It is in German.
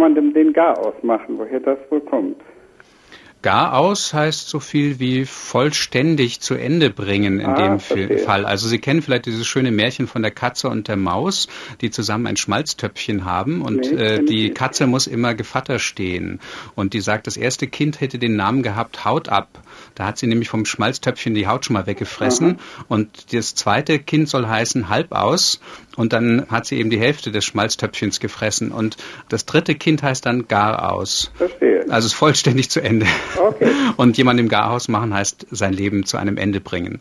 jemandem den Garaus machen, woher das wohl kommt. Gar aus heißt so viel wie vollständig zu Ende bringen in ah, dem verstehe. Fall. Also Sie kennen vielleicht dieses schöne Märchen von der Katze und der Maus, die zusammen ein Schmalztöpfchen haben und nee, äh, die Katze muss immer Gevatter stehen und die sagt, das erste Kind hätte den Namen gehabt Haut ab. Da hat sie nämlich vom Schmalztöpfchen die Haut schon mal weggefressen Aha. und das zweite Kind soll heißen Halb aus und dann hat sie eben die Hälfte des Schmalztöpfchens gefressen und das dritte Kind heißt dann Gar aus. Verstehe. Also es ist vollständig zu Ende. Okay. Und jemand im Garhaus machen heißt sein Leben zu einem Ende bringen.